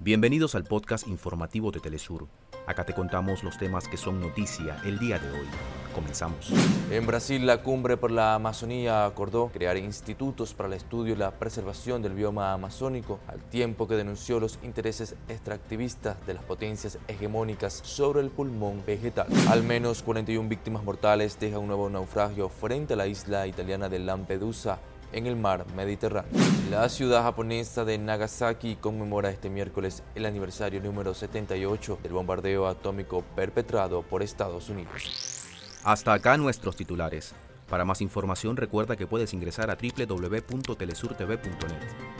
Bienvenidos al podcast informativo de Telesur. Acá te contamos los temas que son noticia el día de hoy. Comenzamos. En Brasil, la cumbre por la Amazonía acordó crear institutos para el estudio y la preservación del bioma amazónico, al tiempo que denunció los intereses extractivistas de las potencias hegemónicas sobre el pulmón vegetal. Al menos 41 víctimas mortales deja un nuevo naufragio frente a la isla italiana de Lampedusa en el mar Mediterráneo. La ciudad japonesa de Nagasaki conmemora este miércoles el aniversario número 78 del bombardeo atómico perpetrado por Estados Unidos. Hasta acá nuestros titulares. Para más información recuerda que puedes ingresar a www.telesurtv.net.